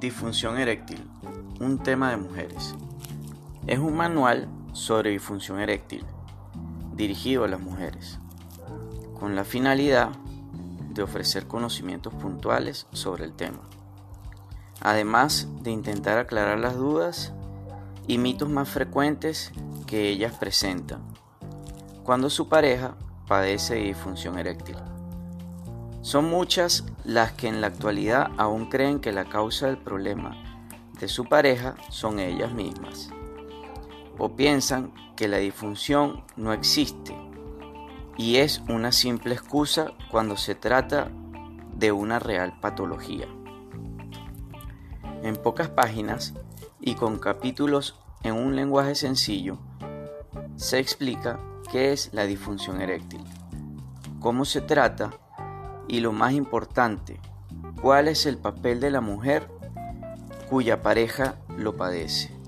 Disfunción eréctil, un tema de mujeres. Es un manual sobre disfunción eréctil, dirigido a las mujeres, con la finalidad de ofrecer conocimientos puntuales sobre el tema, además de intentar aclarar las dudas y mitos más frecuentes que ellas presentan cuando su pareja padece de disfunción eréctil. Son muchas las que en la actualidad aún creen que la causa del problema de su pareja son ellas mismas. O piensan que la disfunción no existe y es una simple excusa cuando se trata de una real patología. En pocas páginas y con capítulos en un lenguaje sencillo, se explica qué es la disfunción eréctil, cómo se trata y lo más importante, cuál es el papel de la mujer cuya pareja lo padece.